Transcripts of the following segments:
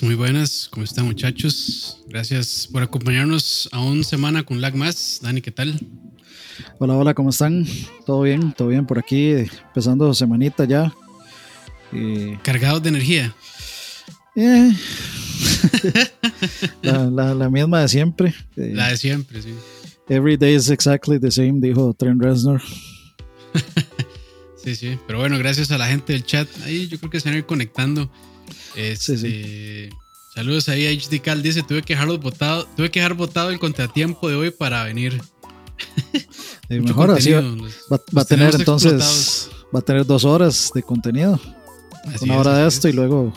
buenas, muy buenas. ¿Cómo están muchachos? Gracias por acompañarnos a una semana con Lag Más. Dani, ¿qué tal? Hola, hola, ¿cómo están? ¿Todo bien? ¿Todo bien por aquí? Empezando semanita ya. Cargados de energía. Eh. la, misma de siempre. la de siempre, sí. Every day is exactly the same, dijo Trent Reznor. sí, sí. Pero bueno, gracias a la gente del chat. Ahí yo creo que se van a ir conectando. Este, saludos ahí a HD Cal. Dice: Tuve que dejarlo votado, tuve que dejar votado el contratiempo de hoy para venir. mejor así va, a tener entonces va a tener dos horas de contenido. Una hora de esto y luego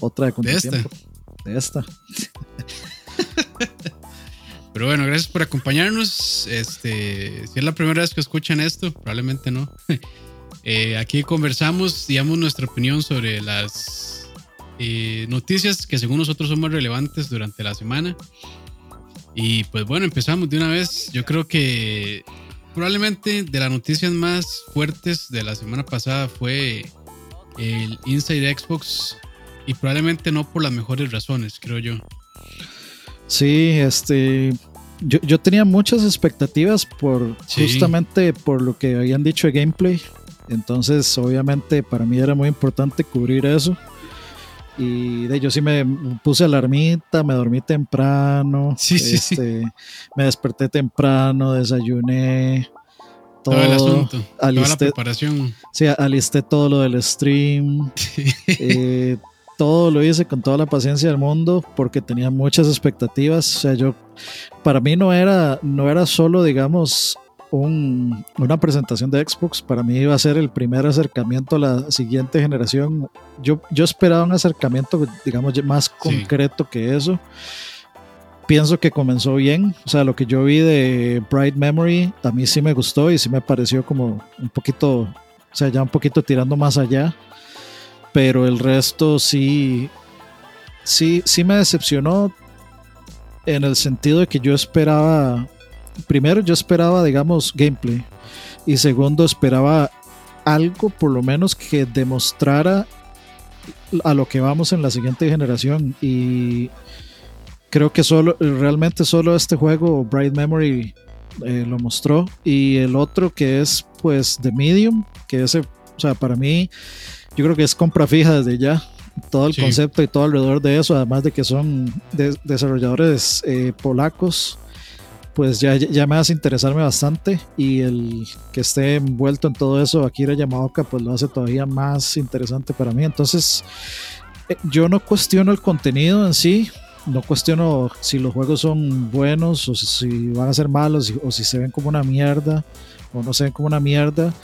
otra de contenido. De esta. Pero bueno, gracias por acompañarnos. Este, si es la primera vez que escuchan esto, probablemente no. Eh, aquí conversamos, digamos, nuestra opinión sobre las eh, noticias que según nosotros son más relevantes durante la semana. Y pues bueno, empezamos de una vez. Yo creo que probablemente de las noticias más fuertes de la semana pasada fue el Inside Xbox y probablemente no por las mejores razones, creo yo. Sí, este, yo, tenía muchas expectativas por justamente por lo que habían dicho de gameplay. Entonces, obviamente, para mí era muy importante cubrir eso. Y de ello sí me puse alarmita, me dormí temprano. Sí, sí, este, Me desperté temprano, desayuné. Todo, el asunto, toda la preparación. Sí, alisté todo lo del stream. Eh, todo lo hice con toda la paciencia del mundo porque tenía muchas expectativas. O sea, yo, para mí no era, no era solo, digamos, una presentación de Xbox. Para mí iba a ser el primer acercamiento a la siguiente generación. Yo, yo esperaba un acercamiento, digamos, más concreto que eso. Pienso que comenzó bien. O sea, lo que yo vi de Bright Memory a mí sí me gustó y sí me pareció como un poquito, o sea, ya un poquito tirando más allá. Pero el resto sí, sí, sí me decepcionó en el sentido de que yo esperaba primero yo esperaba, digamos, gameplay. Y segundo, esperaba algo por lo menos que demostrara a lo que vamos en la siguiente generación. Y creo que solo, realmente solo este juego, Bright Memory, eh, lo mostró. Y el otro que es pues The Medium, que ese, o sea, para mí, yo creo que es compra fija desde ya. Todo el concepto y todo alrededor de eso, además de que son desarrolladores eh, polacos pues ya, ya me hace interesarme bastante y el que esté envuelto en todo eso, Akira Yamaoka, pues lo hace todavía más interesante para mí. Entonces, eh, yo no cuestiono el contenido en sí, no cuestiono si los juegos son buenos o si van a ser malos o si se ven como una mierda o no se ven como una mierda.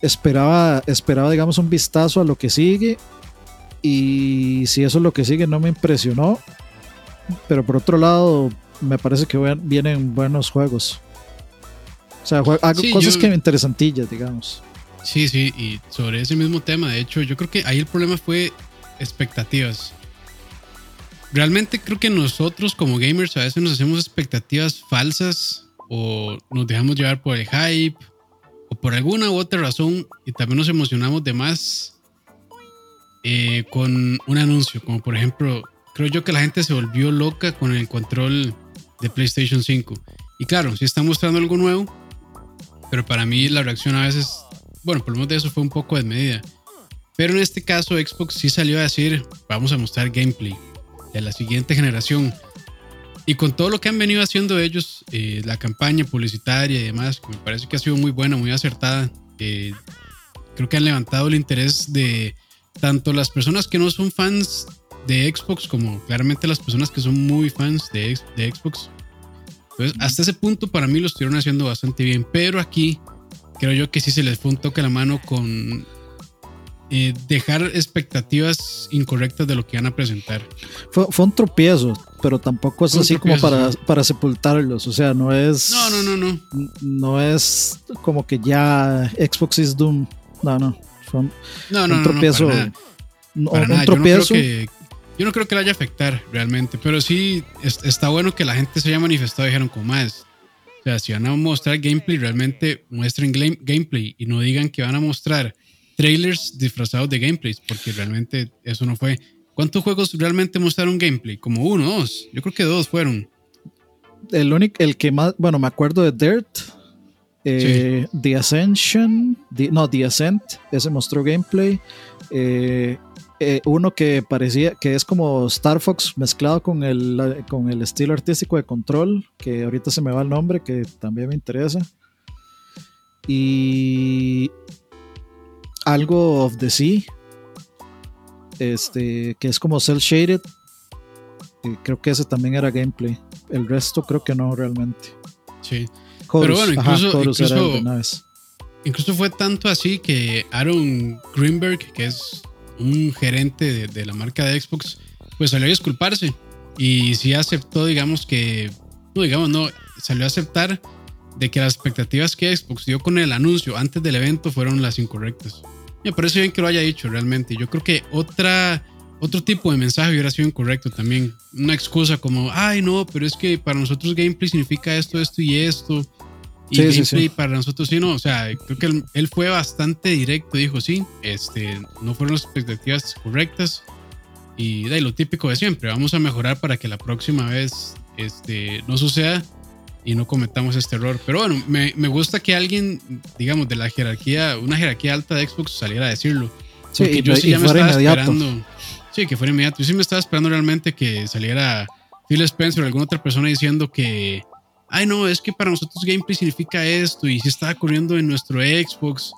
esperaba, esperaba, digamos, un vistazo a lo que sigue y si eso es lo que sigue no me impresionó. Pero por otro lado, me parece que vienen buenos juegos. O sea, hago cosas que me interesantillas, digamos. Sí, sí, y sobre ese mismo tema, de hecho, yo creo que ahí el problema fue expectativas. Realmente creo que nosotros como gamers a veces nos hacemos expectativas falsas o nos dejamos llevar por el hype o por alguna u otra razón y también nos emocionamos de más eh, con un anuncio, como por ejemplo, creo yo que la gente se volvió loca con el control de PlayStation 5. Y claro, sí está mostrando algo nuevo, pero para mí la reacción a veces, bueno, por lo menos de eso fue un poco desmedida. Pero en este caso Xbox sí salió a decir, vamos a mostrar gameplay de la siguiente generación. Y con todo lo que han venido haciendo ellos, eh, la campaña publicitaria y demás, que me parece que ha sido muy buena, muy acertada, eh, creo que han levantado el interés de tanto las personas que no son fans de Xbox como claramente las personas que son muy fans de, de Xbox. Entonces, hasta ese punto para mí lo estuvieron haciendo bastante bien, pero aquí creo yo que sí se les fue un toque a la mano con eh, dejar expectativas incorrectas de lo que van a presentar. Fue, un tropiezo, pero tampoco es así como para, para sepultarlos. O sea, no es. No, no, no, no. No es como que ya Xbox is Doom. No, no. Fue un, no, no, tropiezo. No, un tropiezo. que, yo no creo que le haya afectar realmente, pero sí está bueno que la gente se haya manifestado y dijeron como más. O sea, si van a mostrar gameplay, realmente muestren gameplay y no digan que van a mostrar trailers disfrazados de gameplays, porque realmente eso no fue. ¿Cuántos juegos realmente mostraron gameplay? Como uno, dos. Yo creo que dos fueron. El único, el que más, bueno, me acuerdo de Dirt, eh, The Ascension, no, The Ascent, ese mostró gameplay. Eh, eh, uno que parecía que es como Star Fox mezclado con el, con el estilo artístico de Control, que ahorita se me va el nombre, que también me interesa. Y algo of the Sea, este, que es como cel shaded. creo que ese también era gameplay. El resto creo que no realmente. Sí. Pero bueno, incluso, incluso, fue tanto así que Aaron Greenberg, que es un gerente de, la marca de Xbox, pues salió a disculparse y sí aceptó, digamos que, no, digamos, no, salió a aceptar de que las expectativas que Xbox dio con el anuncio antes del evento fueron las incorrectas. Me parece bien que lo haya dicho realmente. Yo creo que otra, otro tipo de mensaje hubiera sido incorrecto también. Una excusa como, ay no, pero es que para nosotros gameplay significa esto, esto y esto. Y gameplay para nosotros sí, no. O sea, creo que él, fue bastante directo. Dijo, sí, este, no fueron las expectativas correctas. Y de lo típico de siempre, vamos a mejorar para que la próxima vez este, no suceda y no cometamos este error. Pero bueno, me, me, gusta que alguien, digamos, de la jerarquía, una jerarquía alta de Xbox saliera a decirlo. Sí, yo sí ya me estaba esperando. Sí, que fuera inmediato. Yo sí me estaba esperando realmente que saliera Phil Spencer o alguna otra persona diciendo que, ay no, es que para nosotros gameplay significa esto y si está ocurriendo en nuestro Xbox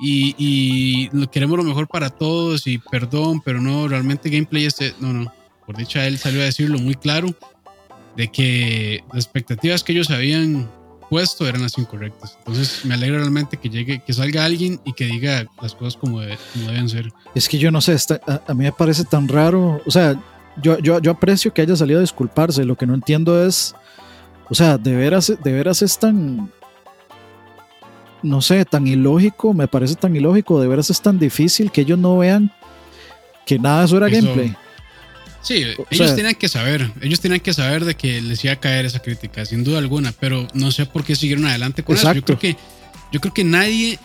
y, y queremos lo mejor para todos y perdón, pero no, realmente gameplay es... No, no. Por dicha, él salió a decirlo muy claro de que las expectativas que ellos habían puesto eran las incorrectas. Entonces me alegra realmente que llegue, que salga alguien y que diga las cosas como, deben ser. Es que yo no sé, a, mí me parece tan raro, o sea, yo, yo, yo, aprecio que haya salido a disculparse, lo que no entiendo es, o sea, de veras, de veras es tan, no sé, tan ilógico, me parece tan ilógico, de veras es tan difícil que ellos no vean que nada de eso era gameplay. Sí, ellos tienen que saber, ellos tienen que saber de que les iba a caer esa crítica, sin duda alguna, pero no sé por qué siguieron adelante con eso. Yo creo que, yo creo que nadie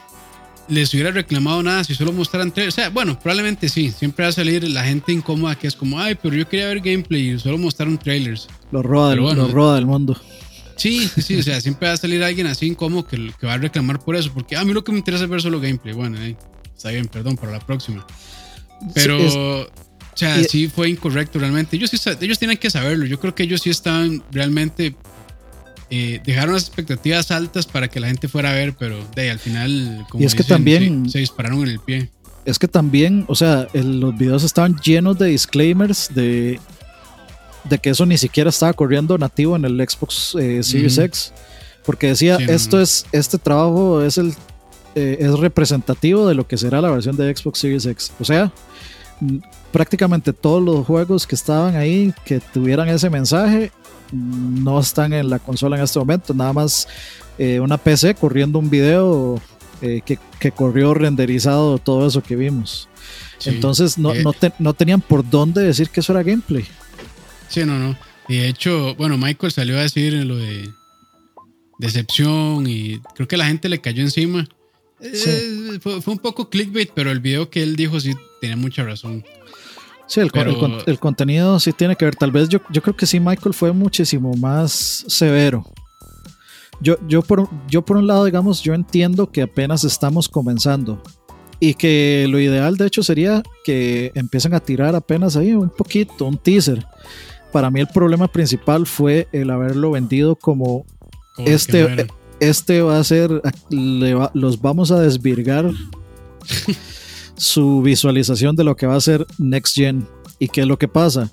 les hubiera reclamado nada si solo mostraran trailers. O sea, bueno, probablemente sí, siempre va a salir la gente incómoda que es como, ay, pero yo quería ver gameplay y solo mostraron trailers. Lo roba, del, lo roba del mundo. Sí, sí, o sea, siempre va a salir alguien así incómodo que, que va a reclamar por eso, porque a mí lo que me interesa es ver solo gameplay. Bueno, está bien, perdón, para la próxima. Pero... O sea, sí fue incorrecto realmente. Ellos, ellos tienen que saberlo. Yo creo que ellos sí estaban realmente. Eh, dejaron las expectativas altas para que la gente fuera a ver, pero de al final, como y es que también se, dispararon en el pie. Es que también, o sea, los videos estaban llenos de disclaimers de, de que eso ni siquiera estaba corriendo nativo en el Xbox eh, Series X, porque decía esto es este trabajo es el eh, es representativo de lo que será la versión de Xbox Series X, o sea, prácticamente todos los juegos que estaban ahí, que tuvieran ese mensaje, no están en la consola en este momento. Nada más eh, una PC corriendo un video eh, que, corrió renderizado todo eso que vimos. Entonces no, eh, no, tenían por dónde decir que eso era gameplay. Sí, no, no. Y de hecho, bueno, Michael salió a decir lo de decepción y creo que la gente le cayó encima. fue, fue, un poco clickbait, pero el video que él dijo sí tenía mucha razón. Sí, el, el, contenido sí tiene que ver. Tal vez yo, yo creo que sí, Michael fue muchísimo más severo. Yo, yo, por, yo por un lado, digamos, yo entiendo que apenas estamos comenzando y que lo ideal de hecho sería que empiecen a tirar apenas ahí un poquito, un teaser. Para mí el problema principal fue el haberlo vendido como, este, este va a ser, los vamos a desvirgar su visualización de lo que va a ser Next Gen. ¿Y qué es lo que pasa?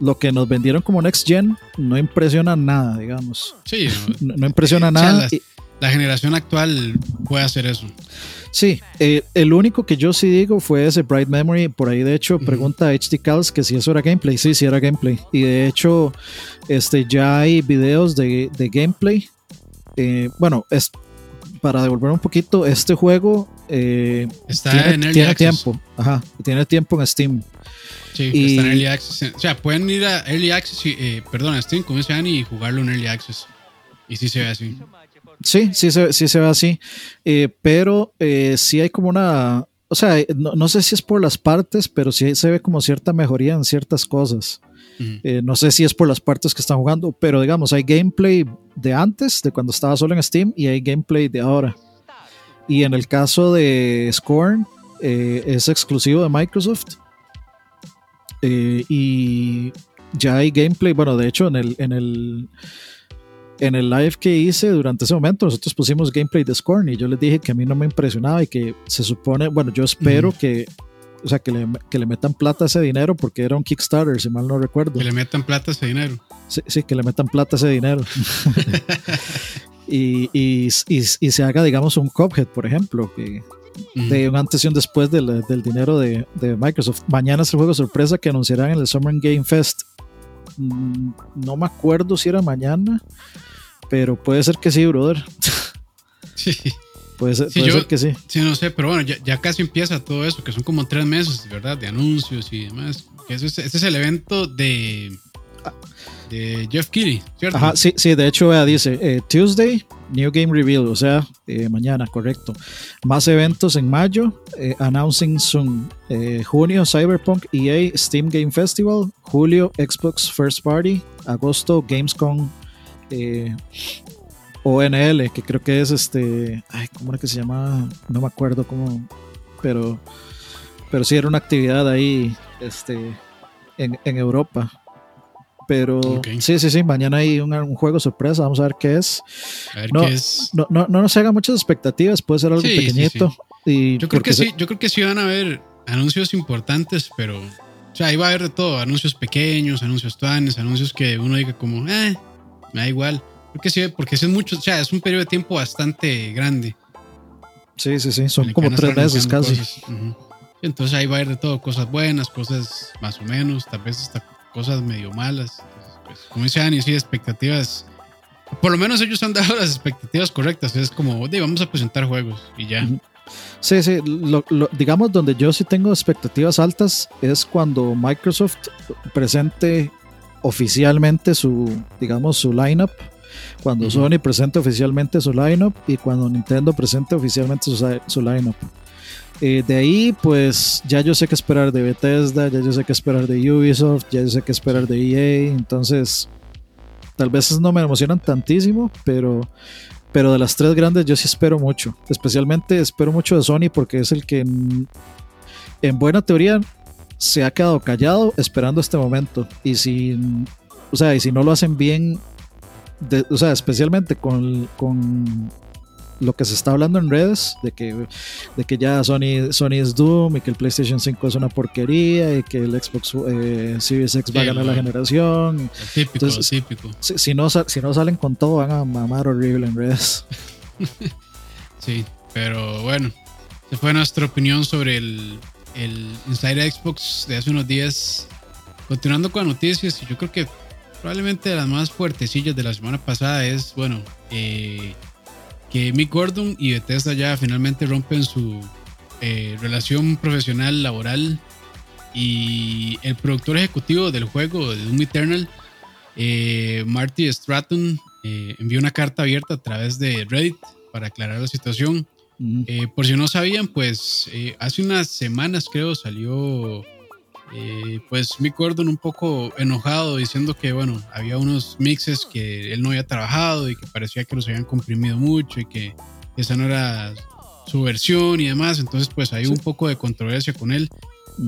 Lo que nos vendieron como Next Gen no impresiona nada, digamos. Sí, no, impresiona nada. la, generación actual puede hacer eso. Sí, eh, el único que yo sí digo fue ese Bright Memory. Por ahí, de hecho, pregunta a HD Cals que si eso era gameplay. Sí, sí era gameplay. Y de hecho, este, ya hay videos de, gameplay. Eh, bueno, es, para devolver un poquito, este juego eh, está tiene, en tiene tiempo, ajá, tiene tiempo en Steam. Sí, está en Early Access. O sea, pueden ir a Early Access, eh, perdón, a Steam, como y jugarlo en Early Access. Y sí se ve así. Sí, sí se, sí se ve así. Eh, pero eh, sí hay como una. o sea, no, sé si es por las partes, pero sí se ve como cierta mejoría en ciertas cosas. No sé si es por las partes que están jugando, pero digamos, hay gameplay de antes, de cuando estaba solo en Steam, y hay gameplay de ahora. Y en el caso de Scorn, eh, es exclusivo de Microsoft. Eh, y ya hay gameplay, bueno, de hecho, en el, en el en el live que hice durante ese momento, nosotros pusimos gameplay de Scorn y yo les dije que a mí no me impresionaba y que se supone, bueno, yo espero que, o sea, que le, que le, metan plata a ese dinero porque era un Kickstarter, si mal no recuerdo. Que le metan plata a ese dinero. Sí, sí que le metan plata a ese dinero. y, y, y, se haga, digamos, un Cuphead, por ejemplo, que, de un antes y un después del, del dinero de, de, Microsoft. Mañana es el juego sorpresa que anunciarán en el Summer Game Fest. Mm, no me acuerdo si era mañana pero puede ser que sí, brother. Sí. Puede, ser, puede que sí. Sí, no sé, pero bueno, ya, casi empieza todo eso, que son como tres meses, ¿verdad? De anuncios y demás. ese, es, el evento de, de Jeff Keighley, ¿cierto? Ajá, sí, sí, de hecho, dice eh, Tuesday, New Game Reveal, o sea, eh, mañana, correcto. Más eventos en mayo, eh, Announcing Soon. junio, Cyberpunk, EA, Steam Game Festival. Julio, Xbox First Party. Agosto, Gamescom ONL, que creo que es este, ay, ¿cómo era que se llama? No me acuerdo cómo, pero, pero sí era una actividad ahí, este, en, Europa. Pero sí, sí, sí, mañana hay un, juego sorpresa, vamos a ver qué es. no, No, no, no, nos haga muchas expectativas, puede ser algo pequeñito. Y yo creo que sí, yo creo que sí van a haber anuncios importantes, pero o sea, ahí va a haber de todo, anuncios pequeños, anuncios tuanes, anuncios que uno diga como, eh, me da igual. Porque sí, porque es mucho, o sea, es un periodo de tiempo bastante grande. Sí, sí, sí, son como tres meses casi. Entonces ahí va a haber de todo, cosas buenas, cosas más o menos, tal vez hasta cosas medio malas. pues, como dice Ani, sí, expectativas. Por lo menos ellos han dado las expectativas correctas. Es como, de, vamos a presentar juegos y ya. Sí, sí, digamos donde yo sí tengo expectativas altas es cuando Microsoft presente oficialmente su, digamos, su lineup, cuando Sony presente oficialmente su lineup y cuando Nintendo presente oficialmente su, su lineup. Eh, de ahí, pues ya yo sé qué esperar de Bethesda, ya yo sé qué esperar de Ubisoft, ya yo sé qué esperar de EA, entonces tal vez no me emocionan tantísimo, pero, pero de las tres grandes yo sí espero mucho. Especialmente espero mucho de Sony porque es el que en buena teoría se ha quedado callado esperando este momento. Y si, o sea, y si no lo hacen bien, o sea, especialmente con, con lo que se está hablando en redes, de que, de que ya Sony, Sony es Doom y que el PlayStation 5 es una porquería y que el Xbox eh, Series X va a ganar la generación. típico, típico. Si, no, si no salen con todo, van a mamar horrible en redes. sí, pero bueno, esa fue nuestra opinión sobre el, el Inside Xbox de hace unos días. Continuando con noticias, yo creo que probablemente de las más fuertecillas de la semana pasada es, bueno, eh, que Mick Gordon y Bethesda ya finalmente rompen su eh, relación profesional laboral y el productor ejecutivo del juego de Doom Eternal, eh, Marty Stratton, envió una carta abierta a través de Reddit para aclarar la situación. Eh, por si no sabían, pues eh, hace unas semanas creo salió eh, pues Mick Gordon un poco enojado diciendo que bueno, había unos mixes que él no había trabajado y que parecía que los habían comprimido mucho y que esa no era su versión y demás. Entonces pues hay un poco de controversia con él.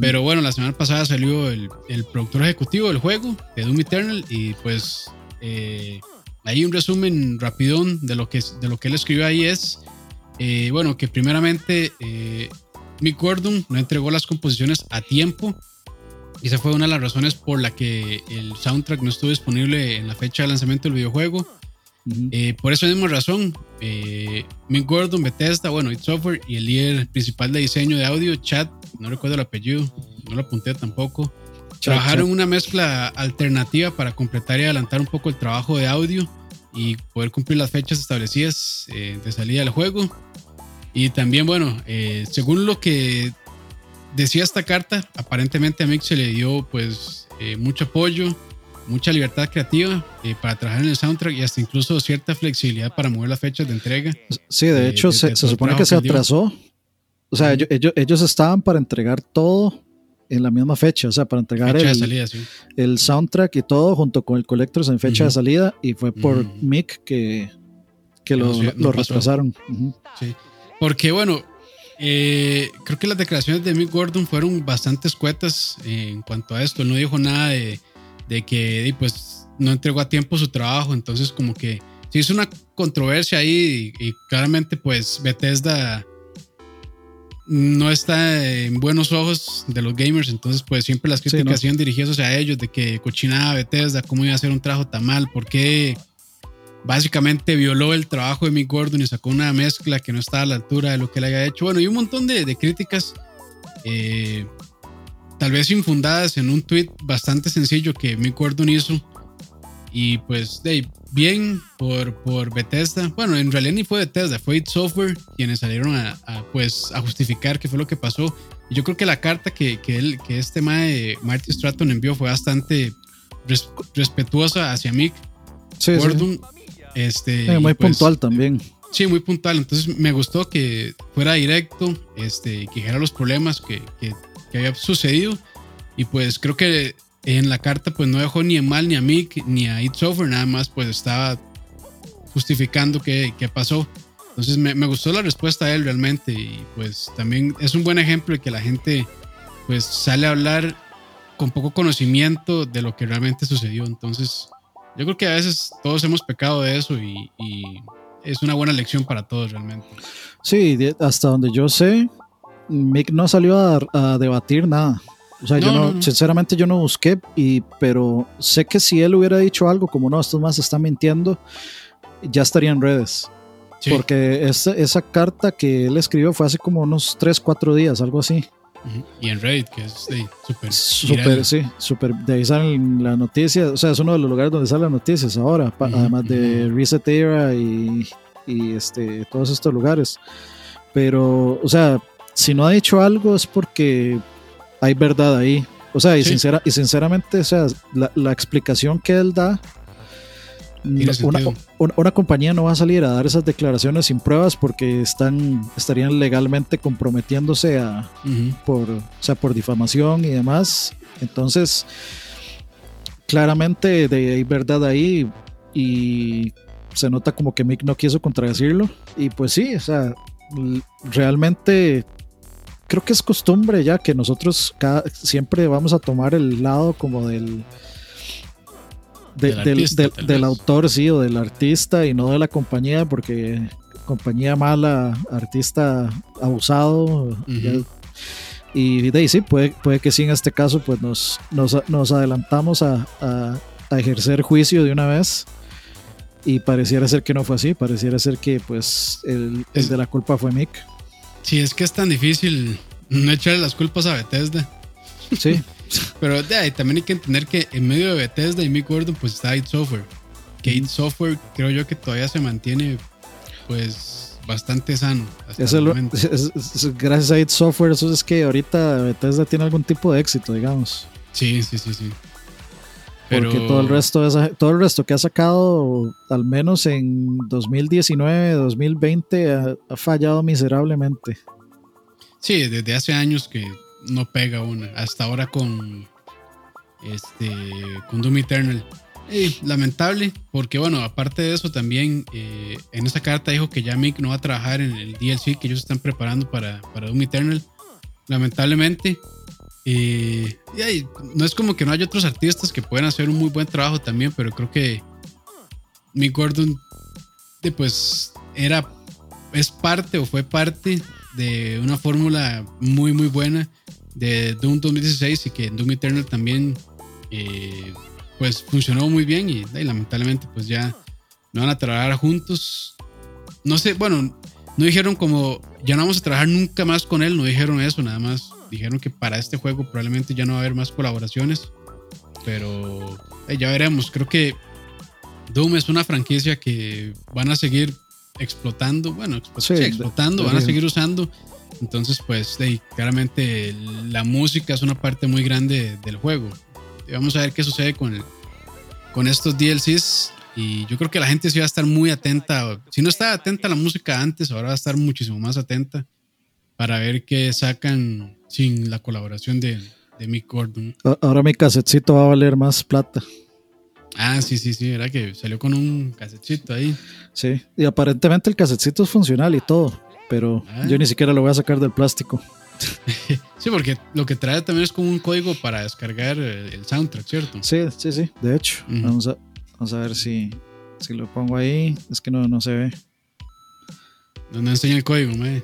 Pero bueno, la semana pasada salió el, el, productor ejecutivo del juego, de Doom Eternal, y pues hay un resumen rapidón de lo que, de lo que él escribió ahí es eh, bueno, que primeramente eh, Mick Gordon no entregó las composiciones a tiempo. Y esa fue una de las razones por la que el soundtrack no estuvo disponible en la fecha de lanzamiento del videojuego. Eh, por esa misma razón, Mick Gordon, Bethesda, bueno, It Software y el líder principal de diseño de audio, Chad, no recuerdo el apellido, no lo apunté tampoco, trabajaron una mezcla alternativa para completar y adelantar un poco el trabajo de audio y poder cumplir las fechas establecidas eh, de salida del juego. Y también, bueno, eh, según lo que decía esta carta, aparentemente a Mick se le dio pues eh, mucho apoyo, mucha libertad creativa para trabajar en el soundtrack y hasta incluso cierta flexibilidad para mover las fechas de entrega. Sí, de hecho se, supone que se atrasó. O sea, ellos, ellos, estaban para entregar todo en la misma fecha, o sea, para entregar el, el, soundtrack y todo junto con el Collectors en fecha de salida y fue por Mick que, que lo, lo retrasaron. Sí, porque bueno, eh, creo que las declaraciones de Mick Gordon fueron bastante escuetas en cuanto a esto. no dijo nada de, de que pues no entregó a tiempo su trabajo, entonces como que se hizo una controversia ahí y, claramente pues Bethesda no está en buenos ojos de los gamers, entonces pues siempre las críticas sí, dirigidas hacia ellos de que cochinaba Bethesda, cómo iba a hacer un trabajo tan mal, por qué básicamente violó el trabajo de Mick Gordon y sacó una mezcla que no estaba a la altura de lo que él había hecho. Bueno, y un montón de, críticas, eh, tal vez infundadas en un tweet bastante sencillo que Mick Gordon hizo. Y pues, de, bien por, por Bethesda. Bueno, en realidad ni fue Bethesda, fue It Software quienes salieron a, pues, a justificar qué fue lo que pasó. Y yo creo que la carta que, que, él, que este mae, Marty Stratton envió fue bastante respetuosa hacia Mick. Gordon este, eh, muy pues, puntual también. Sí, muy puntual. Entonces me gustó que fuera directo, este, que dijera los problemas que, que, había sucedido. Y pues creo que en la carta pues no dejó ni a mal ni a Mick ni a It Software, nada más pues estaba justificando qué, qué pasó. Entonces me, me, gustó la respuesta de él realmente y pues también es un buen ejemplo de que la gente pues sale a hablar con poco conocimiento de lo que realmente sucedió. Entonces yo creo que a veces todos hemos pecado de eso y, es una buena lección para todos realmente. Sí, hasta donde yo sé, Mick no salió a, debatir nada. O sea, yo no, sinceramente yo no busqué, y, pero sé que si él hubiera dicho algo como no, estos más están mintiendo, ya estaría en redes. Porque esa, esa carta que él escribió fue hace como unos 3, 4 días, algo así. Y en Reddit, que es súper. Super, sí, súper. De ahí salen las noticias. O sea, es uno de los lugares donde salen las noticias ahora. además de Reset Era y, y, este, todos estos lugares. Pero, o sea, si no ha dicho algo es porque hay verdad ahí. O sea, y, sincera, y sinceramente, o sea, la, la explicación que él da una, compañía no va a salir a dar esas declaraciones sin pruebas porque están, estarían legalmente comprometiéndose a, por, o sea, por difamación y demás. Entonces, claramente de, hay verdad ahí y se nota como que Mick no quiso contradecirlo. Y pues sí, o sea, realmente creo que es costumbre ya que nosotros siempre vamos a tomar el lado como del del, autor, sí, o del artista y no de la compañía, porque compañía mala, artista abusado. y de ahí sí, puede, puede que sí en este caso pues nos, nos, adelantamos a, ejercer juicio de una vez y pareciera ser que no fue así, pareciera ser que pues el, el de la culpa fue Mick. Sí, es que es tan difícil no echarle las culpas a Bethesda. Sí, Pero también hay que entender que en medio de Bethesda y Mick Gordon pues está id Software. Que id Software creo yo que todavía se mantiene pues bastante sano. gracias a id Software eso es que ahorita Bethesda tiene algún tipo de éxito, digamos. Sí, sí, sí, sí. Porque todo el resto todo el resto que ha sacado, al menos en 2019, 2020, ha fallado miserablemente. Sí, desde hace años que no pega una. Hasta ahora con este con Doom Eternal. Y lamentable, porque bueno, aparte de eso también eh, en esa carta dijo que ya Mick no va a trabajar en el DLC que ellos están preparando para, para Doom Eternal. Lamentablemente. Eh, y no es como que no haya otros artistas que pueden hacer un muy buen trabajo también, pero creo que Mick Gordon pues era es parte o fue parte de una fórmula muy muy buena de Doom 2016 y que Doom Eternal también eh, pues funcionó muy bien y, lamentablemente pues ya no van a trabajar juntos. No sé, bueno, no dijeron como ya no vamos a trabajar nunca más con él, no dijeron eso, nada más dijeron que para este juego probablemente ya no va a haber más colaboraciones, pero ya veremos, creo que Doom es una franquicia que van a seguir explotando, bueno, explotando, van a seguir usando entonces, pues, claramente la música es una parte muy grande del juego. vamos a ver qué sucede con, con estos DLCs. Y yo creo que la gente sí va a estar muy atenta. Si no estaba atenta a la música antes, ahora va a estar muchísimo más atenta. para ver qué sacan sin la colaboración de, de Mick Gordon. Ahora mi casetcito va a valer más plata. Ah, sí, sí, sí, era que salió con un casetcito ahí. Sí, y aparentemente el casetcito es funcional y todo, pero Ah. yo ni siquiera lo voy a sacar del plástico. Sí, porque lo que trae también es como un código para descargar el, el soundtrack, ¿cierto? Sí, sí, sí, de hecho. Vamos, a, vamos a ver si, si lo pongo ahí. Es que no, no se ve. Donde enseña el código, mae.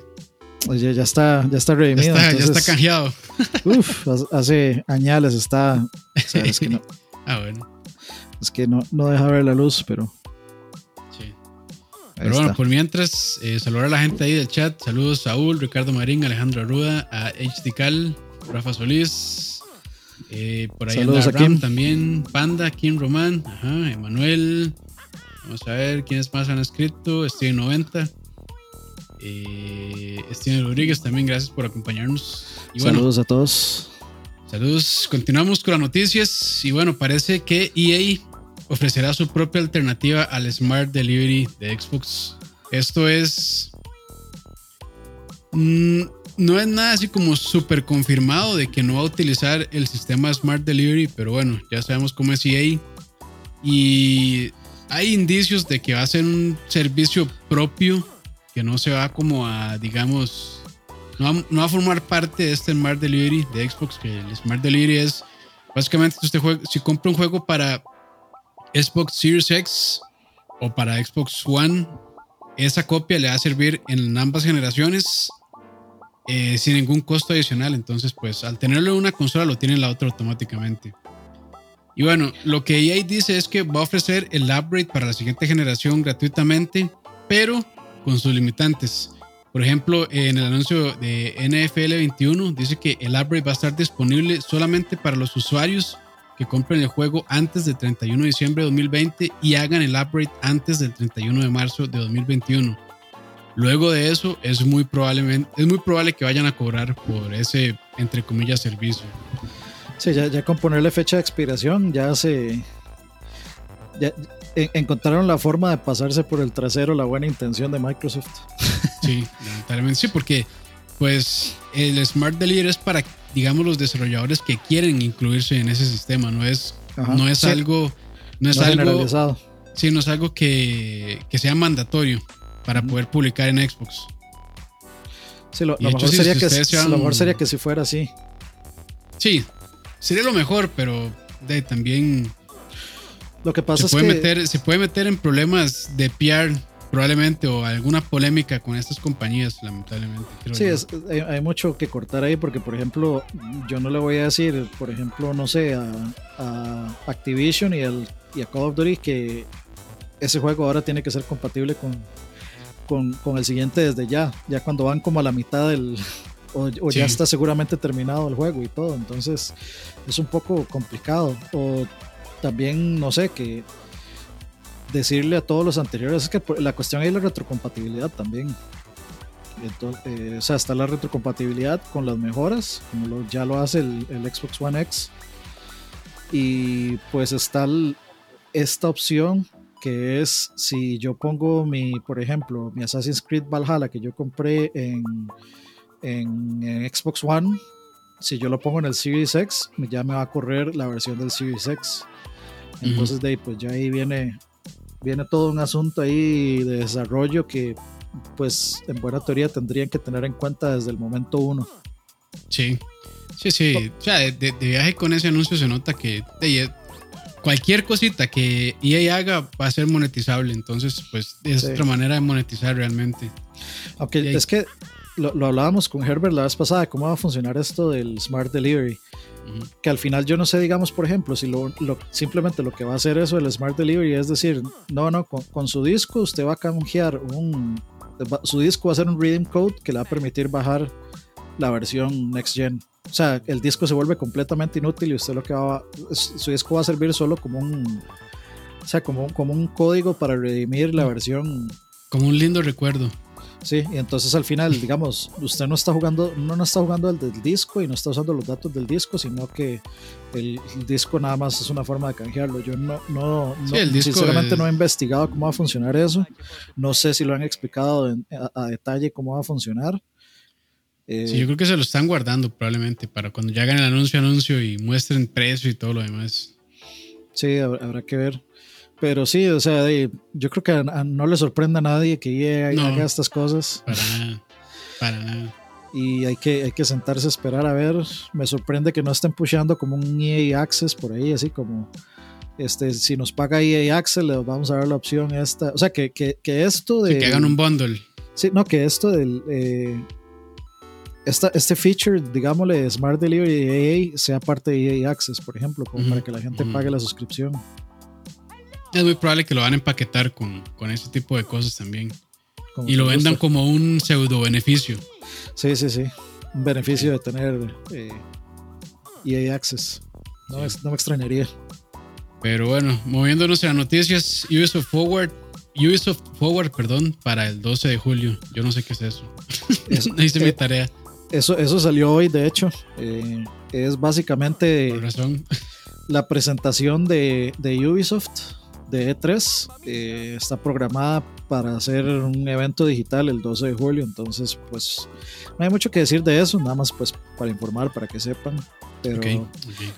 Oye, ya está, ya está Ya redimido. ya entonces, está canjeado. Uf, hace- hace añales está. o sea, es que no, Ah, bueno. Es que no, no deja ver la luz, pero Sí. ahí Pero bueno, por mientras, eh, saludar a la gente ahí del chat. Saludos Saúl, Ricardo Marín, Alejandro Arruda, a HD Cal, Rafa Solís. eh, por ahí Saludos anda a Ram Kim. también, Panda, Kim Román, ajá, Emanuel. Vamos a ver quiénes más han escrito. Steven 90. Eh, Steven Rodríguez también, gracias por acompañarnos. Y bueno, Saludos a todos. Saludos, continuamos con las noticias y bueno, parece que EA ofrecerá su propia alternativa al Smart Delivery de Xbox. Esto es... mm, no es nada así como súper confirmado de que no va a utilizar el sistema Smart Delivery, pero bueno, ya sabemos cómo es EA. Y hay indicios de que va a ser un servicio propio, que no se va como a, digamos, no va, no a formar parte de este Smart Delivery de Xbox, que el Smart Delivery es básicamente si usted si compra un juego para Xbox Series X o para Xbox One, esa copia le va a servir en ambas generaciones eh, sin ningún costo adicional. Entonces, pues al tenerlo en una consola, lo tiene en la otra automáticamente. Y bueno, lo que EA dice es que va a ofrecer el upgrade para la siguiente generación gratuitamente, pero con sus limitantes. Por ejemplo, en el anuncio de NFL 21 dice que el upgrade va a estar disponible solamente para los usuarios que compren el juego antes del 31 de diciembre de 2020 y hagan el upgrade antes del 31 de marzo de 2021. Luego de eso es muy probablemente es muy probable que vayan a cobrar por ese entre comillas servicio. Sí, ya, ya con ponerle fecha de expiración, ya se. Ya, en- encontraron la forma de pasarse por el trasero la buena intención de Microsoft. Sí, lamentablemente sí, porque pues el Smart Delivery es para, digamos, los desarrolladores que quieren incluirse en ese sistema, no es, Ajá, no es sí, algo, no es no algo, generalizado. sí, no es algo que, que sea mandatorio para poder publicar en Xbox. Sí, lo, hecho, mejor si sería que, ustedes se lo mejor sería que si fuera así. Sí, sería lo mejor, pero de, también Lo que pasa se es puede, que. meter, se puede meter en problemas de PR probablemente o alguna polémica con estas compañías, lamentablemente. Sí, es- hay, hay mucho que cortar ahí porque, por ejemplo, yo no le voy a decir, por ejemplo, no sé, a, a Activision y, al- y a Call of Duty que ese juego ahora tiene que ser compatible con, con, con el siguiente desde ya, ya cuando van como a la mitad del... O, o ya está seguramente terminado el juego y todo, entonces es un poco complicado. O también, no sé, que decirle a todos los anteriores, es que la cuestión es la retrocompatibilidad también. Entonces, eh, o sea, está la retrocompatibilidad con las mejoras, como lo- ya lo hace el, el Xbox One X. Y pues está el- esta opción que es si yo pongo mi, por ejemplo, mi Assassin's Creed Valhalla que yo compré en, en, en Xbox One, si yo lo pongo en el Series X, ya me va a correr la versión del Series X. Entonces, de ahí, pues ya ahí viene, viene todo un asunto ahí de desarrollo que, pues, en buena teoría tendrían que tener en cuenta desde el momento uno. Sí, sí, sí. O sea, de, viaje con ese anuncio se nota que de- cualquier cosita que EA haga va a ser monetizable. Entonces, pues es Sí. otra manera de monetizar realmente. Aunque es que lo, lo hablábamos con Herbert la vez pasada, cómo va a funcionar esto del Smart Delivery. Que al final yo no sé, digamos, por ejemplo, si lo, lo- simplemente lo que va a hacer eso el Smart Delivery es decir, no, no, con, con su disco usted va a canjear un... Su disco va a ser un redeem code que le va a permitir bajar la versión Next Gen. O sea, el disco se vuelve completamente inútil y usted lo que va a... Su disco va a servir solo como un... O sea, como, como un código para redimir la versión Como un lindo recuerdo. Sí, y entonces al final, digamos, usted no está jugando, no, no está jugando el del disco y no está usando los datos del disco, sino que el, el disco nada más es una forma de canjearlo. Yo no, no, Sí, no- el disco sinceramente es- no he investigado cómo va a funcionar eso. No sé si lo han explicado en- a, a detalle cómo va a funcionar, Eh, sí, yo creo que se lo están guardando probablemente para cuando ya hagan el anuncio, anuncio y muestren precio y todo lo demás. Sí, habrá, que ver. Pero sí, o sea, yo creo que no le sorprenda a nadie que EA haga estas cosas. Para nada, para nada. Y hay que, hay que sentarse a esperar a ver. Me sorprende que no estén pusheando como un EA Access por ahí, así como este, si nos paga EA Access, le vamos a dar la opción esta. O sea, que, que, que esto de. que hagan un bundle. Sí, no, que esto del. Eh, esta, este feature, digámosle, Smart Delivery de EA sea parte de EA Access, por ejemplo, como para que la gente pague la suscripción. Es muy probable que lo van a empaquetar con, con ese tipo de cosas también. y lo vendan como un pseudo beneficio. Sí, sí, sí. Un beneficio de tener EA eh, e Access. No, no me extrañaría. Pero bueno, moviéndonos a las noticias, Ubisoft Forward, Ubisoft Forward, perdón, para el 12 de julio. Yo no sé qué es eso. eso hice mi tarea. Eso, eso salió hoy, de hecho. Eh, es básicamente la presentación de, de, Ubisoft de E3. Eh, está programada para hacer un evento digital el 12 de julio. Entonces, pues no hay mucho que decir de eso, nada más pues para informar, para que sepan. Pero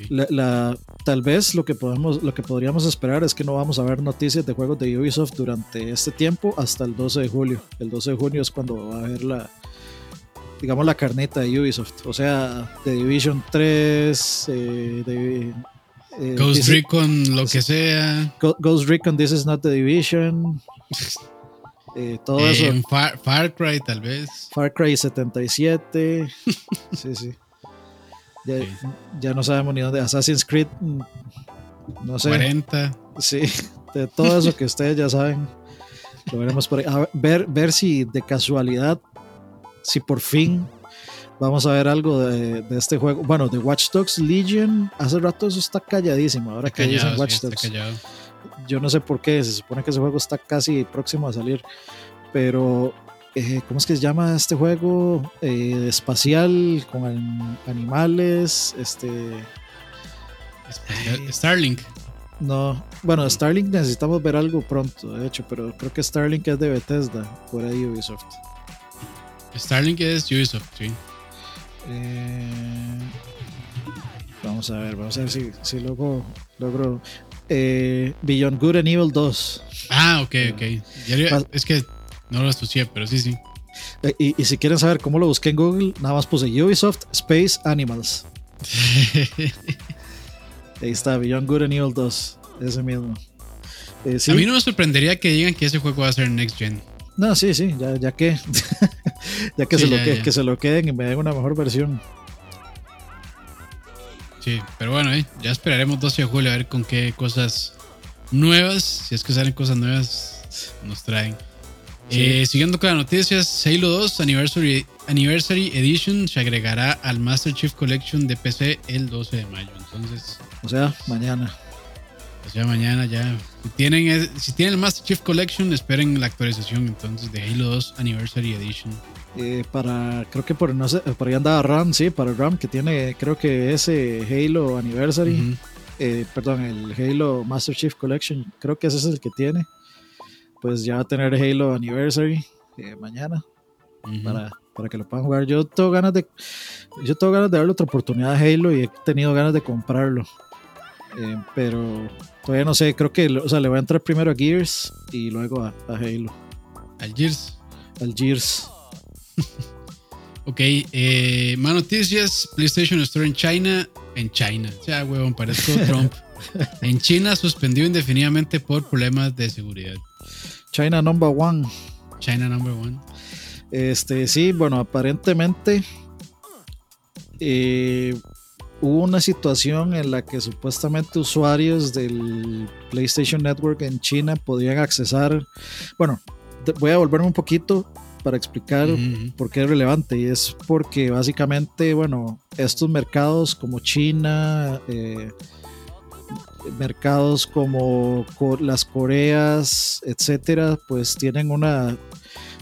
La, tal vez lo que, podemos, lo que podríamos esperar es que no vamos a ver noticias de juegos de Ubisoft durante este tiempo hasta el 12 de julio. El 12 de junio es cuando va a haber la, digamos, la carneta de Ubisoft. O sea, The Division 3, eh, de, eh, Ghost Recon, lo que sea. Ghost Recon, This is not the Division. Eh, todo eso. Far, Far, Cry, tal vez. Far Cry 77. sí, sí. Ya, no sabemos ni dónde. Assassin's Creed, mm, no sé. 40. Sí, de todo eso que ustedes ya saben. Lo veremos por ahí. ver, ver si de casualidad, si por fin vamos a ver algo de, este juego. Bueno, de Watch Dogs Legion, hace rato eso está calladísimo. Ahora que dicen Watch Dogs. Yo no sé por qué, se supone que ese juego está casi próximo a salir. Pero eh, ¿cómo es que se llama este juego? Eh, espacial, con animales, este... Starlink. No, bueno, Starlink necesitamos ver algo pronto, de hecho, pero creo que Starlink es de Bethesda, por ahí Ubisoft. Starlink es Ubisoft, sí. Eh, vamos a ver, vamos a ver si, si logro, logro Beyond Good and Evil 2. Ah, ok, ok. es que no lo asocié, pero sí, sí. Eh, y, si quieren saber cómo lo busqué en Google, nada más puse Ubisoft Space Animals. Ahí está, Beyond Good and Evil 2. Ese mismo. Eh, A mí no me sorprendería que digan que ese juego va a ser Next Gen. No, sí, sí, ya, ya que. ya que, se lo que, se lo queden y me den una mejor versión. Sí, pero bueno, eh, ya esperaremos 12 de julio a ver con qué cosas nuevas, si es que salen cosas nuevas, nos traen. Eh, siguiendo con las noticias, Halo 2 Anniversary, Anniversary Edition se agregará al Master Chief Collection de PC el 12 de mayo. Entonces, o sea, mañana. O sea, mañana ya. Si tienen, si tienen el Master Chief Collection, esperen la actualización entonces de Halo 2 Anniversary Edition. Eh, para, creo que por, no sé, por ahí andaba RAM, sí, para RAM que tiene, creo que ese Halo Anniversary, eh, perdón, el Halo Master Chief Collection, creo que ese es el que tiene pues ya va a tener Halo Anniversary eh, mañana para, para, que lo puedan jugar. Yo tengo ganas de yo tengo ganas de darle otra oportunidad a Halo y he tenido ganas de comprarlo. Eh, pero todavía no sé, creo que o sea, le voy a entrar primero a Gears y luego a, Halo. ¿Al Gears? Al Gears. ok, eh, más noticias. PlayStation Store en China. En China. Ya, huevón, parezco Trump. en China suspendido indefinidamente por problemas de seguridad. China Number One. China Number One. Este, sí, bueno, aparentemente eh, hubo una situación en la que supuestamente usuarios del PlayStation Network en China podían accesar. Bueno, voy a volverme un poquito para explicar por qué es relevante. Y es porque básicamente, bueno, estos mercados como China, eh, mercados como las Coreas, etcétera, pues tienen una,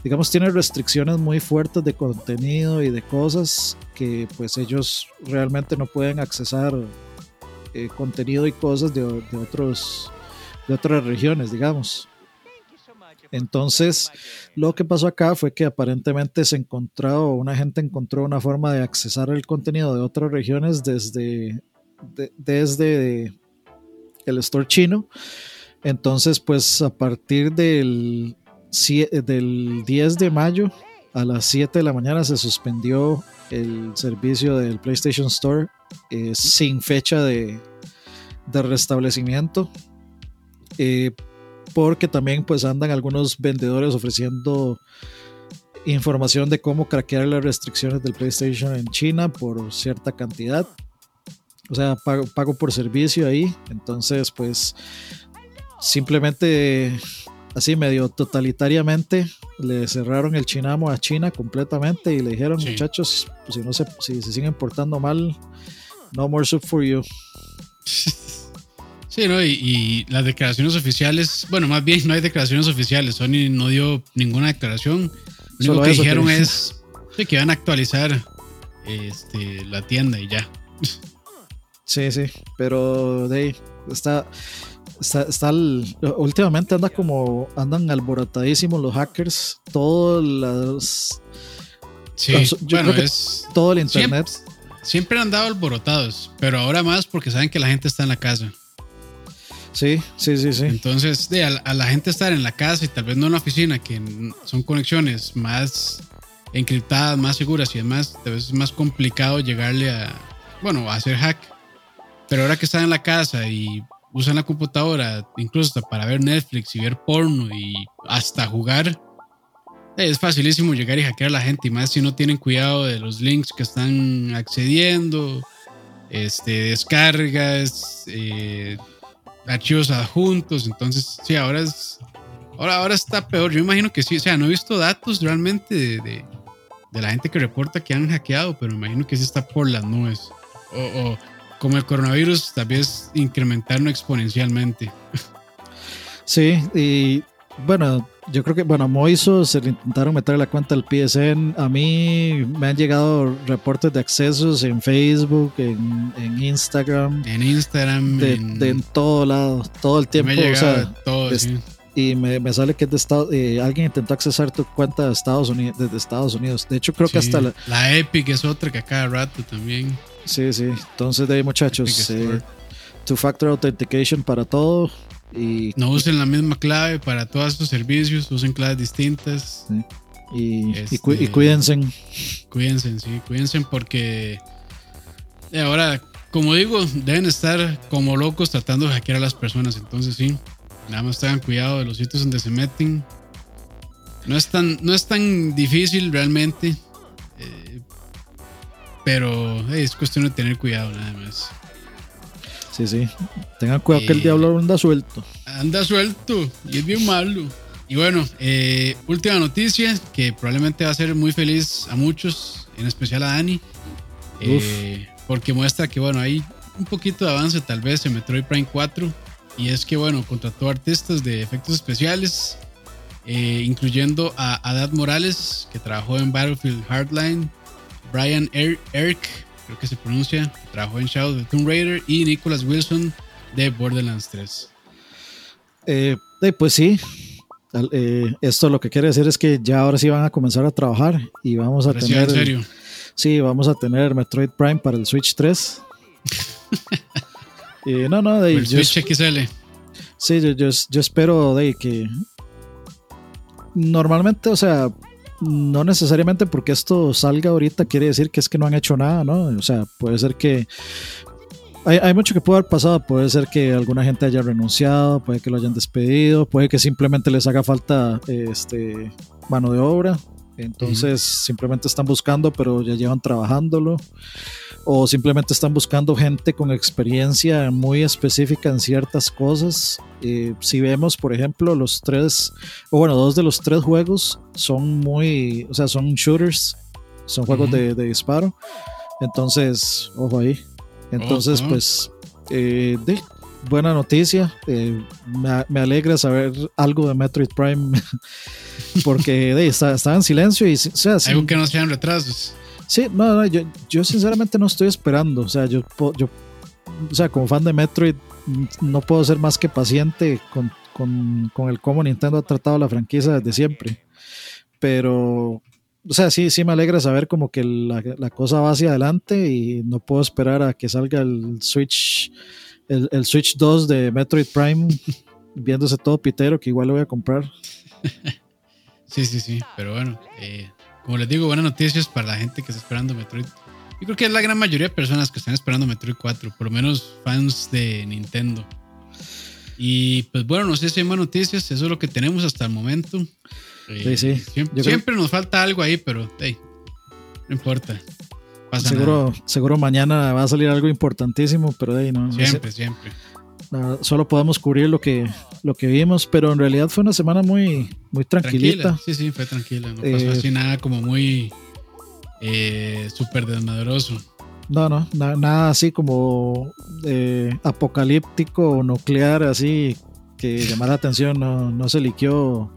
digamos, tienen restricciones muy fuertes de contenido y de cosas que pues ellos realmente no pueden accesar eh, contenido y cosas de, otros de otras regiones, digamos. Entonces, lo que pasó acá fue que aparentemente se encontró, una gente encontró una forma de accesar el contenido de otras regiones desde, desde el store chino. Entonces, pues a partir del, del 10 de mayo a las 7 de la mañana se suspendió el servicio del PlayStation Store eh, sin fecha de, de restablecimiento. Eh, porque también pues andan algunos vendedores ofreciendo información de cómo craquear las restricciones del PlayStation en China por cierta cantidad. O sea, pago, pago por servicio ahí. Entonces, pues simplemente así medio totalitariamente le cerraron el chinamo a China completamente y le dijeron, muchachos, pues, si no se, si se siguen portando mal, no more soup for you. Sí, ¿no? Y, las declaraciones oficiales, bueno, más bien no hay declaraciones oficiales, Sony no dio ninguna declaración. Lo único que dijeron es que van a actualizar este, la tienda y ya. Sí, sí, pero de ahí está, está, últimamente anda como, andan alborotadísimos los hackers, todos las... Sí, bueno, es... Todo el internet. Siempre, siempre han dado alborotados, pero ahora más porque saben que la gente está en la casa. Sí, sí, sí, sí. Entonces, de, a, la gente estar en la casa y tal vez no en la oficina, que son conexiones más encriptadas, más seguras y además tal vez es más complicado llegarle a, bueno, a hacer hack. Pero ahora que están en la casa y usan la computadora, incluso hasta para ver Netflix y ver porno y hasta jugar, eh, es facilísimo llegar y hackear a la gente y más si no tienen cuidado de los links que están accediendo, este, descargas, eh, archivos adjuntos. Entonces, sí, ahora es. Ahora, ahora está peor. Yo imagino que sí. O sea, no he visto datos realmente de, de, la gente que reporta que han hackeado, pero imagino que sí está por las nubes. O, como el coronavirus, tal vez incrementarlo exponencialmente. Sí, y bueno, yo creo que, bueno, a Moiso se le intentaron meter la cuenta al PSN. A mí me han llegado reportes de accesos en Facebook, en, Instagram. En Instagram. De en, todo lado, todo el tiempo. o sea, todo, Y me, sale que es de eh, alguien intentó accesar tu cuenta de Estados Unidos, desde Estados Unidos. De hecho, creo que hasta la, la, Epic es otra que a cada rato también. Sí, sí. Entonces, de ahí, muchachos, eh, Two Factor Authentication para todo no usen la misma clave para todos sus servicios, usen claves distintas. Y, este, cuídense. Cuídense, sí, cuídense porque ahora, como digo, deben estar como locos tratando de hackear a las personas. Entonces, sí, nada más tengan cuidado de los sitios donde se meten. No es tan, no es tan difícil realmente, eh, pero es cuestión de tener cuidado nada más. Sí, sí. Tengan cuidado que el diablo anda suelto. Anda suelto y es bien malo. Y bueno, eh, última noticia que probablemente va a ser muy feliz a muchos, en especial a Dani. Eh, porque muestra que, bueno, hay un poquito de avance tal vez en Metroid Prime 4. Y es que, bueno, contrató artistas de efectos especiales, eh, incluyendo a Adad Morales, que trabajó en Battlefield Hardline, Brian Eric, creo que se pronuncia, trabajó en Shadow the Tomb Raider, y Nicholas Wilson de Borderlands 3. Eh, pues sí, eh, esto lo que quiere decir es que ya ahora sí van a comenzar a trabajar y vamos a tener. ¿En serio? sí, vamos a tener Metroid Prime para el Switch 3. y no, no, de el Switch XL. Sí, yo, yo, yo espero de que. Normalmente, o sea, no necesariamente porque esto salga ahorita quiere decir que es que no han hecho nada, ¿no? O sea, puede ser que hay, mucho que puede haber pasado, puede ser que alguna gente haya renunciado, puede que lo hayan despedido, puede que simplemente les haga falta este mano de obra, entonces simplemente están buscando, pero ya llevan trabajándolo o simplemente están buscando gente con experiencia muy específica en ciertas cosas. Eh, si vemos, por ejemplo, los tres, o bueno, dos de los tres juegos son muy, o sea, son shooters, son juegos de, disparo. Entonces, ojo ahí. Entonces, pues, eh, de, buena noticia. Eh, me, alegra saber algo de Metroid Prime porque de, está, en silencio y, o sea, algo que no sean retrasos. Sí, no, no yo, yo sinceramente no estoy esperando. O sea, yo, yo, o sea, como fan de Metroid, no puedo ser más que paciente con, con, con el cómo Nintendo ha tratado la franquicia desde siempre. Pero o sea, sí, sí me alegra saber como que la, la, cosa va hacia adelante y no puedo esperar a que salga el Switch, el, el, Switch 2 de Metroid Prime, viéndose todo pitero, que igual lo voy a comprar. Sí, sí, sí, pero bueno, eh, como les digo, buenas noticias para la gente que está esperando Metroid. Yo creo que es la gran mayoría de personas que están esperando Metroid 4, por lo menos fans de Nintendo. Y pues bueno, no sé si hay más noticias, eso es lo que tenemos hasta el momento. Sí, sí. Siempre, siempre nos falta algo ahí, pero hey, no importa. Pasa seguro, nada. seguro mañana va a salir algo importantísimo, pero hey, no. Siempre, no siempre. Solo podemos cubrir lo que, lo que vimos, pero en realidad fue una semana muy, muy tranquilita. Tranquila. Sí, sí, fue tranquila. No pasó eh, así nada como muy eh, súper desmadroso. No, no, na, nada así como eh, apocalíptico o nuclear, así que llamara la atención. No, no se liqueó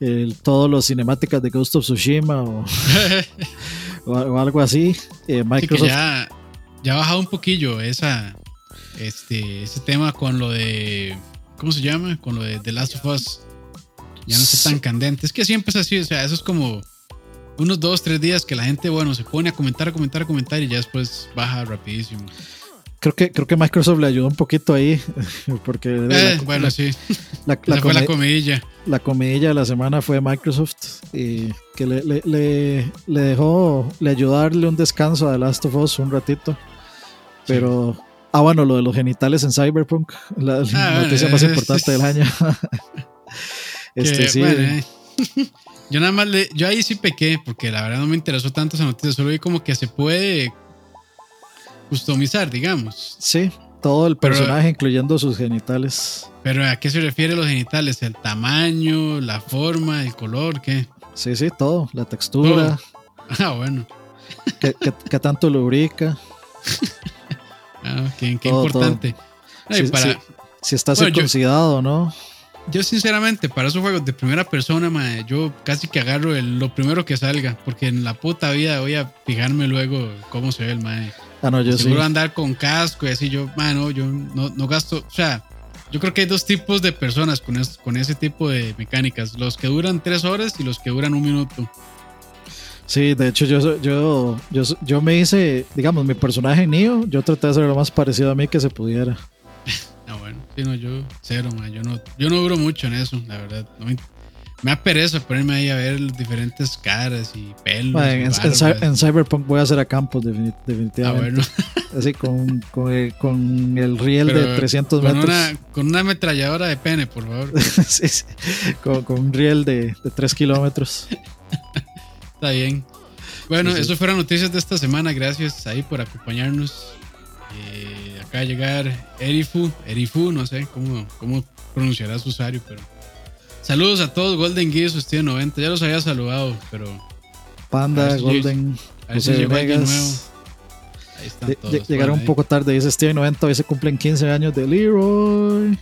el, todos los cinemáticas de Ghost of Tsushima o, o, o algo así. Eh, Microsoft. Sí, ya, ya ha bajado un poquillo esa, este, ese tema con lo de. ¿Cómo se llama? Con lo de The Last of Us. Ya no está tan candente. Es que siempre es así, o sea, eso es como unos dos, tres días que la gente, bueno, se pone a comentar, a comentar, a comentar y ya después baja rapidísimo. Creo que, creo que Microsoft le ayudó un poquito ahí, porque... Eh, la, bueno, la, sí. La, fue la comidilla. La comidilla de la semana fue Microsoft, y que le, le, le, le dejó, le ayudó a darle un descanso a The Last of Us un ratito. Pero... Sí. Ah, bueno, lo de los genitales en Cyberpunk, la, Ah, noticia más eh, importante del año. este, Que, sí. bueno, eh. Yo nada más le, yo ahí sí pequé, porque la verdad no me interesó tanto esa noticia, solo vi como que se puede customizar, digamos. Sí, todo el Pero- personaje, incluyendo sus genitales. Pero ¿a qué se refiere los genitales? ¿El tamaño, la forma, el color? ¿Qué? Sí, sí, todo. La textura, Ah, bueno. qué, qué- qué tanto lubrica. Ah, qué, qué Todo, importante. Ay, Sí, para. Si está Bueno, yo- circuncidado o no. Yo sinceramente, para esos juegos de primera persona, mae, yo casi que agarro el- lo primero que salga, porque en la puta vida voy a fijarme luego cómo se ve el mae. Ah, no, yo sí. Seguro andar con casco y así, yo, mano, yo no, no gasto, o sea, yo creo que hay dos tipos de personas con, es- con ese tipo de mecánicas, los que duran tres horas y los que duran un minuto. Sí, de hecho, yo, yo, yo, yo me hice, digamos, mi personaje Neo, yo traté de hacer lo más parecido a mí que se pudiera. Ah, bueno, sí, no, yo cero, mae, yo no, yo no duro mucho en eso, la verdad. no me, me da pereza ponerme ahí a ver diferentes caras y pelos. Ma, y en, en en Cyberpunk voy a hacer a Campos, defini- Ah, definitivamente. bueno. Así con, con, el, con el riel Pero de 300 con metros. Una, con una ametralladora de pene, por favor. Sí, sí, Con, con un riel de, de 3 kilómetros. Está bien. Bueno, Sí, sí. eso fueron noticias de esta semana. Gracias ahí por acompañarnos. Eh, acaba de llegar Erifu, Erifu, no sé cómo, cómo pronunciará su usuario, pero. Saludos a todos, Golden Gear, Sustío 90. Ya los había saludado, pero Panda, si Golden, a ver si José llegó alguien nuevo. Vegas. Ahí están todos. lle- Llegaron un poco tarde, dice Steven 90, hoy se cumplen 15 años de Leroy.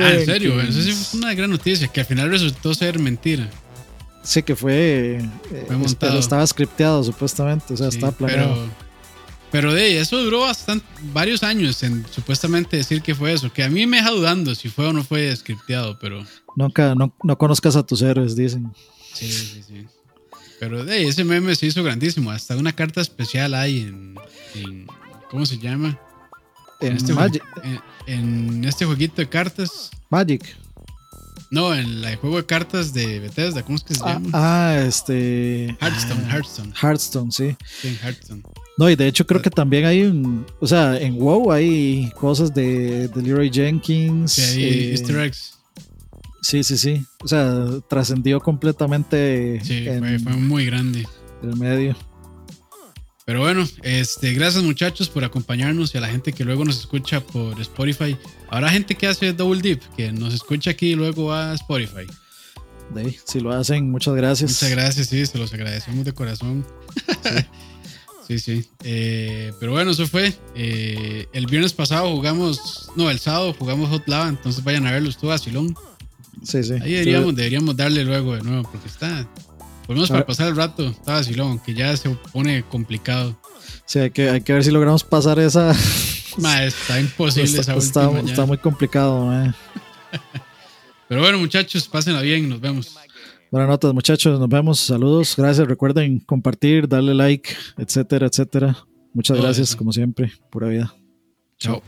Ah, en serio, eso sí fue una gran noticia, que al final resultó ser mentira. Sí, que fue. eh, Fue este, montado. estaba scripteado supuestamente, o sea, Sí, estaba planeado. Pero, pero de eso duró bastante, varios años en supuestamente decir que fue eso. Que a mí me deja dudando si fue o no fue scripteado, pero Nunca, no, no conozcas a tus héroes, dicen. sí, sí, sí. Pero de ese meme se hizo grandísimo. Hasta una carta especial hay en. en- ¿Cómo se llama? En este, Magic. en, en este jueguito de cartas. Magic. No, en el juego de cartas de Bethesda. ¿Cómo es que se Ah, llama? ah, este. Hearthstone, ah, Hearthstone. Hearthstone, sí. Sí, en Hearthstone. No, y de hecho creo que también hay un. O sea, en WoW hay cosas de, de Leroy Jenkins. Sí, hay eh, Easter eggs. sí, sí, sí. O sea, trascendió completamente Sí, en, fue, fue muy grande. el medio. Pero bueno, este, gracias muchachos por acompañarnos y a la gente que luego nos escucha por Spotify. Habrá gente que hace Double Dip, que nos escucha aquí y luego a Spotify. Ahí, si lo hacen, muchas gracias. Muchas gracias, sí, se los agradecemos de corazón. Sí, sí. Eh, pero bueno, eso fue. Eh, el viernes pasado jugamos, no, el sábado jugamos Hot Lava, entonces vayan a verlo, estuvo Asilón. Sí, sí. Ahí deberíamos, deberíamos darle luego de nuevo, porque está, ponemos para ah. pasar el rato, está vacilón, que ya se pone complicado. Sí, hay que, hay que ver si logramos pasar esa. Está imposible está, esa está, última, está muy complicado. Pero bueno, muchachos, pásenla bien, nos vemos. Buenas noches, muchachos, nos vemos. Saludos, gracias. Recuerden compartir, darle like, etcétera, etcétera. Muchas gracias, como siempre. Pura vida. Chao.